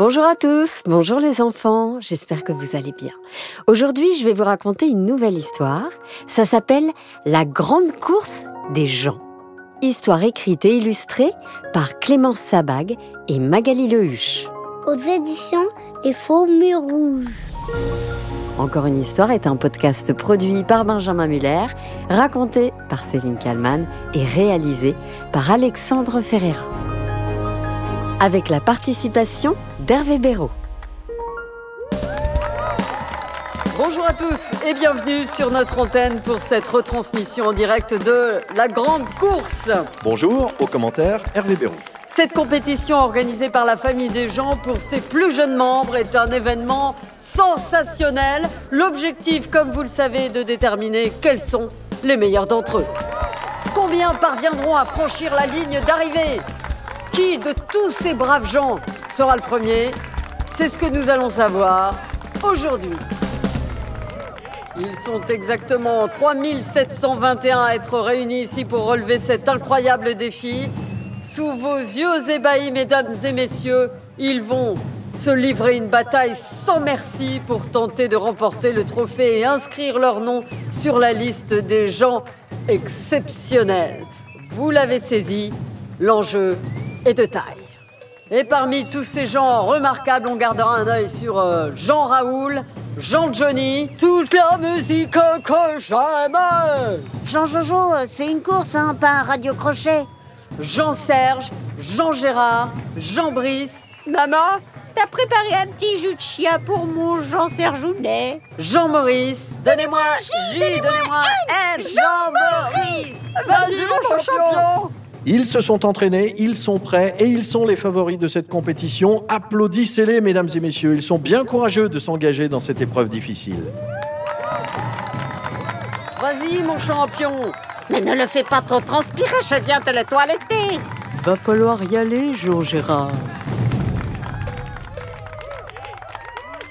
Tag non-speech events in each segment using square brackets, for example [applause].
Bonjour à tous, bonjour les enfants, j'espère que vous allez bien. Aujourd'hui, je vais vous raconter une nouvelle histoire. Ça s'appelle La grande course des gens. Histoire écrite et illustrée par Clémence Sabag et Magali Lehuche. Aux éditions Les Faux Murs Rouges. Encore une histoire est un podcast produit par Benjamin Muller, raconté par Céline Kallmann et réalisé par Alexandre Ferreira. Avec la participation d'Hervé Béraud. Bonjour à tous et bienvenue sur notre antenne pour cette retransmission en direct de la grande course. Bonjour, aux commentaires, Hervé Béraud. Cette compétition organisée par la famille des gens pour ses plus jeunes membres est un événement sensationnel. L'objectif, comme vous le savez, est de déterminer quels sont les meilleurs d'entre eux. Combien parviendront à franchir la ligne d'arrivée? Qui de tous ces braves gens sera le premier? C'est ce que nous allons savoir aujourd'hui. Ils sont exactement 3721 à être réunis ici pour relever cet incroyable défi. Sous vos yeux ébahis, mesdames et messieurs, ils vont se livrer une bataille sans merci pour tenter de remporter le trophée et inscrire leur nom sur la liste des gens exceptionnels. Vous l'avez saisi, l'enjeu est de taille. Et parmi tous ces gens remarquables, on gardera un œil sur euh, Jean Raoul, Jean Johnny, toute la musique que j'aime. Jean Jojo, c'est une course, hein, pas un radio-crochet. Jean-Serge, Jean-Gérard, Jean-Brice, Maman, t'as préparé un petit jus de chien pour mon Jean-Sergounet. Jean-Maurice. Donnez-moi J, donnez-moi M, Jean-Maurice. Vas-y, mon champion. Ils se sont entraînés, ils sont prêts et ils sont les favoris de cette compétition. Applaudissez-les, mesdames et messieurs. Ils sont bien courageux de s'engager dans cette épreuve difficile. Vas-y, mon champion. Mais ne le fais pas trop transpirer, je viens te le toiletter. Va falloir y aller, Jean-Gérard.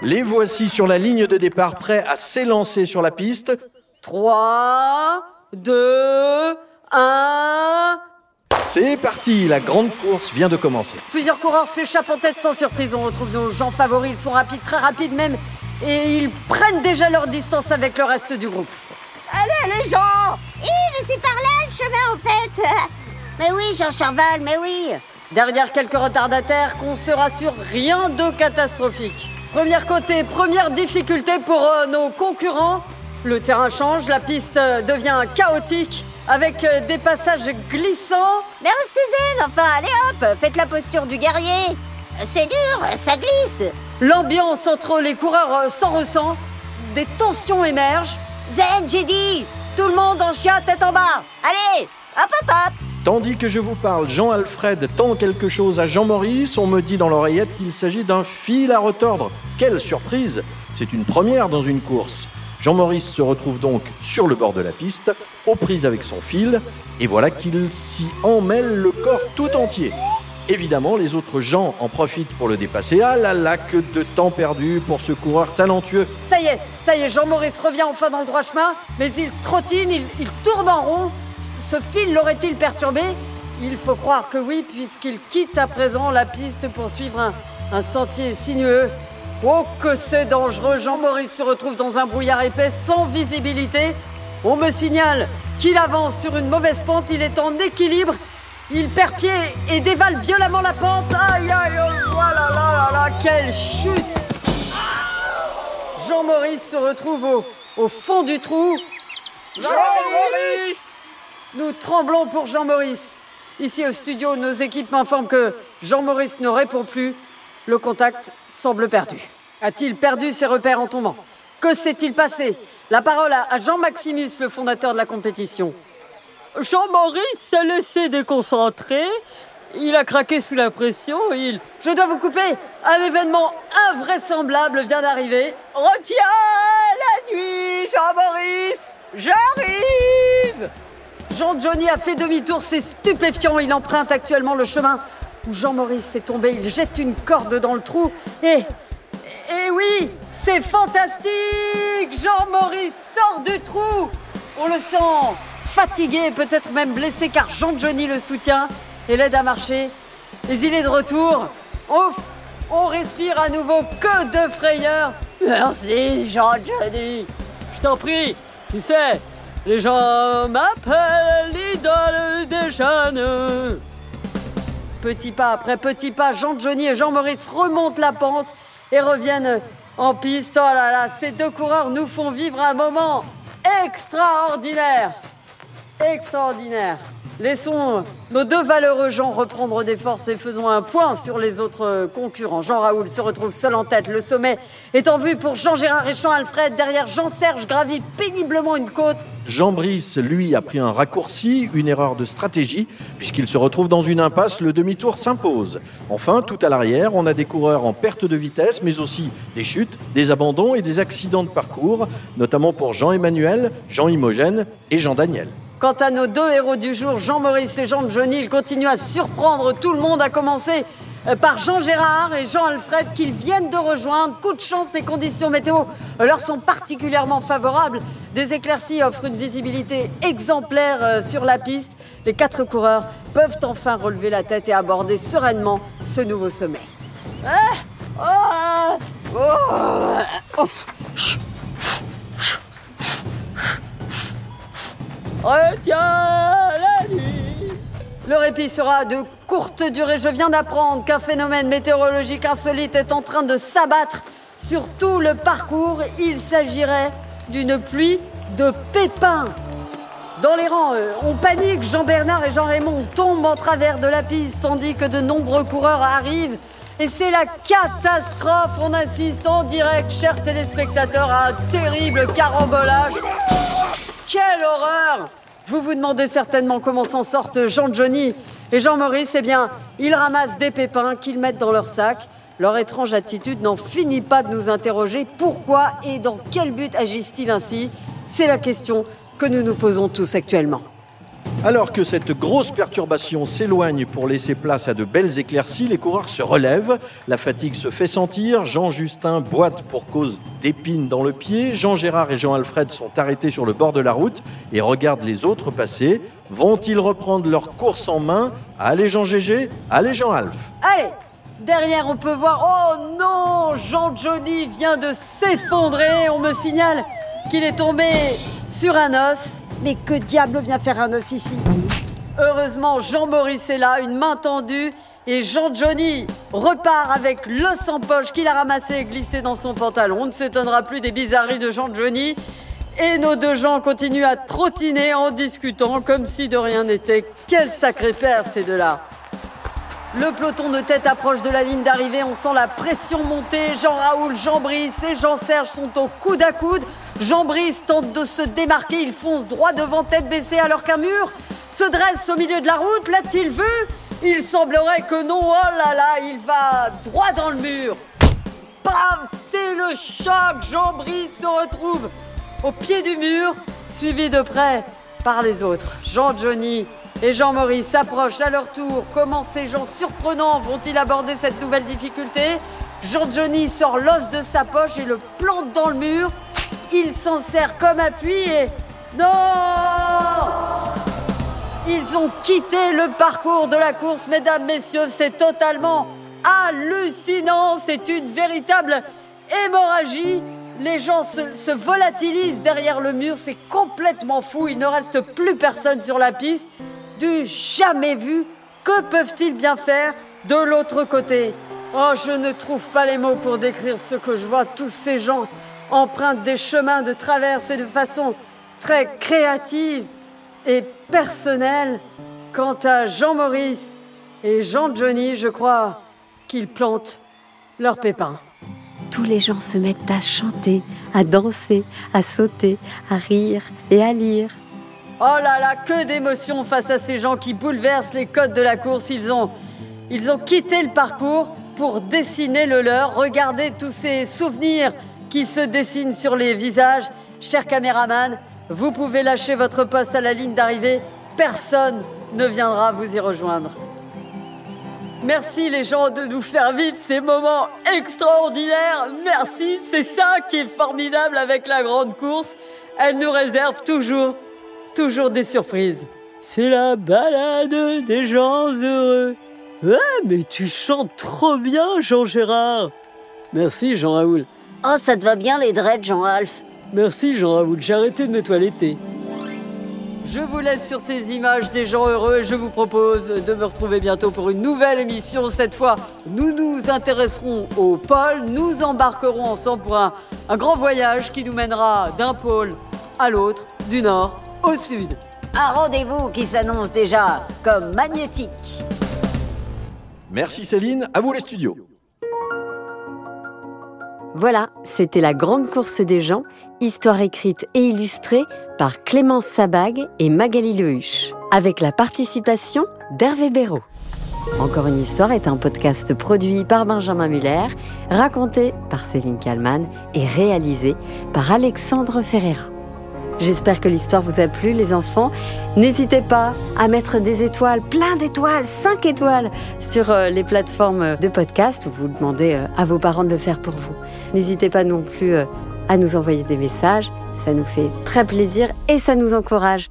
Les voici sur la ligne de départ, prêts à s'élancer sur la piste. 3, 2, 1. C'est parti, la grande course vient de commencer. Plusieurs coureurs s'échappent en tête sans surprise. On retrouve nos gens favoris. Ils sont rapides, très rapides même. Et ils prennent déjà leur distance avec le reste du groupe. Allez, les gens Hé, mais c'est par là le chemin, en fait [laughs] Mais oui, Jean Charval, mais oui Derrière quelques retardataires, qu'on se rassure, rien de catastrophique. Première côté, première difficulté pour euh, nos concurrents. Le terrain change, la piste euh, devient chaotique avec euh, des passages glissants. Mais restez zen, enfin, allez hop Faites la posture du guerrier C'est dur, ça glisse L'ambiance entre les coureurs euh, s'en ressent. Des tensions émergent. Zen, j'ai dit Tout le monde en chien, tête en bas Allez Hop, hop, hop Tandis que je vous parle, Jean-Alfred tend quelque chose à Jean-Maurice. On me dit dans l'oreillette qu'il s'agit d'un fil à retordre. Quelle surprise C'est une première dans une course. Jean-Maurice se retrouve donc sur le bord de la piste, aux prises avec son fil, et voilà qu'il s'y emmêle le corps tout entier. Évidemment, les autres gens en profitent pour le dépasser. Ah là là, que de temps perdu pour ce coureur talentueux. Ça y est, ça y est, Jean-Maurice revient enfin dans le droit chemin, mais il trottine, il, tourne en rond. Ce fil l'aurait-il perturbé? Il faut croire que oui, puisqu'il quitte à présent la piste pour suivre un sentier sinueux. Oh, que c'est dangereux Jean-Maurice se retrouve dans un brouillard épais sans visibilité. On me signale qu'il avance sur une mauvaise pente, il est en équilibre. Il perd pied et dévale violemment la pente. Aïe, aïe, aïe, oh là là là là, quelle chute Jean-Maurice se retrouve au, au fond du trou. Jean-Maurice Nous tremblons pour Jean-Maurice. Ici au studio, nos équipes m'informent que Jean-Maurice ne répond plus. Le contact semble perdu. A-t-il perdu ses repères en tombant? Que s'est-il passé? La parole à à Jean-Maximus, le fondateur de la compétition. Jean-Maurice s'est laissé déconcentrer. Il a craqué sous la pression. Il. Je dois vous couper. Un événement invraisemblable vient d'arriver. Retiens la nuit, Jean-Maurice. J'arrive. Jean-Johnny a fait demi-tour. C'est stupéfiant. Il emprunte actuellement le chemin où Jean-Maurice est tombé. Il jette une corde dans le trou. Et. Et oui, c'est fantastique. Jean-Maurice sort du trou. On le sent fatigué, peut-être même blessé, car Jean-Johnny le soutient et l'aide à marcher. Mais il est de retour. Ouf On respire à nouveau que de frayeur. Merci, Jean-Johnny. Je t'en prie, tu sais, les gens m'appellent l'idole des jeunes. Petit pas après petit pas, Jean-Johnny et Jean-Maurice remontent la pente et reviennent en piste. Oh là là, ces deux coureurs nous font vivre un moment extraordinaire. Extraordinaire. Laissons nos deux valeureux gens reprendre des forces et faisons un point sur les autres concurrents. Jean Raoul se retrouve seul en tête. Le sommet est en vue pour Jean-Gérard et Jean-Alfred. Derrière, Jean-Serge gravit péniblement une côte. Jean Brice, lui, a pris un raccourci, une erreur de stratégie, puisqu'il se retrouve dans une impasse, le demi-tour s'impose. Enfin, tout à l'arrière, on a des coureurs en perte de vitesse, mais aussi des chutes, des abandons et des accidents de parcours, notamment pour Jean-Emmanuel, Jean-Imogène et Jean-Daniel. Quant à nos deux héros du jour, Jean-Maurice et Jean-Johnny, ils continuent à surprendre tout le monde, à commencer euh, par Jean-Gérard et Jean-Alfred qu'ils viennent de rejoindre. Coup de chance, les conditions météo euh, leur sont particulièrement favorables. Des éclaircies offrent une visibilité exemplaire euh, sur la piste. Les quatre coureurs peuvent enfin relever la tête et aborder sereinement ce nouveau sommet. Ah Oh Oh Oh Retiens la nuit. Le répit sera de courte durée. Je viens d'apprendre qu'un phénomène météorologique insolite est en train de s'abattre sur tout le parcours. Il s'agirait d'une pluie de pépins. Dans les rangs, euh, on panique. Jean-Bernard et Jean-Raymond tombent en travers de la piste tandis que de nombreux coureurs arrivent. Et c'est la catastrophe. On assiste en direct, chers téléspectateurs, à un terrible carambolage. Quelle horreur Vous vous demandez certainement comment s'en sortent Jean-Johnny et Jean-Maurice. Eh bien, ils ramassent des pépins qu'ils mettent dans leur sac. Leur étrange attitude n'en finit pas de nous interroger. Pourquoi et dans quel but agissent-ils ainsi? C'est la question que nous nous posons tous actuellement. Alors que cette grosse perturbation s'éloigne pour laisser place à de belles éclaircies, les coureurs se relèvent, la fatigue se fait sentir, Jean-Justin boite pour cause d'épines dans le pied, Jean-Gérard et Jean-Alfred sont arrêtés sur le bord de la route et regardent les autres passer. Vont-ils reprendre leur course en main? Allez Jean-Gégé, allez Jean-Alf Allez Derrière, on peut voir... Oh non Jean-Johnny vient de s'effondrer. On me signale qu'il est tombé sur un os. Mais que diable vient faire un os ici Heureusement, Jean-Maurice est là, une main tendue, et Jean-Johnny repart avec l'os en poche qu'il a ramassé et glissé dans son pantalon. On ne s'étonnera plus des bizarreries de Jean-Johnny. Et nos deux gens continuent à trottiner en discutant comme si de rien n'était. Quel sacré père ces deux-là le peloton de tête approche de la ligne d'arrivée, on sent la pression monter. Jean-Raoul, Jean-Brice et Jean-Serge sont au coude à coude. Jean-Brice tente de se démarquer, il fonce droit devant tête baissée alors qu'un mur se dresse au milieu de la route. L'a-t-il vu? Il semblerait que non. Oh là là, il va droit dans le mur. Bam C'est le choc. Jean-Brice se retrouve au pied du mur, suivi de près par les autres. Jean-Johnny et Jean-Maurice s'approchent à leur tour. Comment ces gens surprenants vont-ils aborder cette nouvelle difficulté? Jean-Johnny sort l'os de sa poche et le plante dans le mur. Il s'en sert comme appui et... Non Ils ont quitté le parcours de la course, mesdames, messieurs. C'est totalement hallucinant. C'est une véritable hémorragie. Les gens se, volatilisent derrière le mur. C'est complètement fou. Il ne reste plus personne sur la piste du jamais vu. Que peuvent-ils bien faire de l'autre côté? Oh, je ne trouve pas les mots pour décrire ce que je vois. Tous ces gens empruntent des chemins de traverse et de façon très créative et personnelle. Quant à Jean-Maurice et Jean-Johnny, je crois qu'ils plantent leurs pépins. Tous les gens se mettent à chanter, à danser, à sauter, à rire et à lire. Oh là là, que d'émotions face à ces gens qui bouleversent les codes de la course. Ils ont, ils ont quitté le parcours pour dessiner le leur. Regardez tous ces souvenirs qui se dessinent sur les visages. Cher caméraman, vous pouvez lâcher votre poste à la ligne d'arrivée. Personne ne viendra vous y rejoindre. Merci les gens de nous faire vivre ces moments extraordinaires. Merci, c'est ça qui est formidable avec la grande course. Elle nous réserve toujours toujours des surprises. C'est la balade des gens heureux. Ouais, mais tu chantes trop bien, Jean-Gérard. Merci, Jean-Raoul. Oh, ça te va bien les dreads, Jean-Alf Merci, Jean-Raoul. J'ai arrêté de me toiletter. Je vous laisse sur ces images des gens heureux et je vous propose de me retrouver bientôt pour une nouvelle émission. Cette fois, nous nous intéresserons au pôle. Nous embarquerons ensemble pour un, un grand voyage qui nous mènera d'un pôle à l'autre, du nord au sud. Un rendez-vous qui s'annonce déjà comme magnétique. Merci Céline, à vous les studios. Voilà, c'était la grande course des gens, histoire écrite et illustrée par Clémence Sabag et Magali Lehuche, avec la participation d'Hervé Béraud. Encore une histoire est un podcast produit par Benjamin Muller, raconté par Céline Kallmann et réalisé par Alexandre Ferreira. J'espère que l'histoire vous a plu, les enfants. N'hésitez pas à mettre des étoiles, plein d'étoiles, 5 étoiles sur euh, les plateformes de podcast ou vous demandez euh, à vos parents de le faire pour vous. N'hésitez pas non plus euh, à nous envoyer des messages. Ça nous fait très plaisir et ça nous encourage.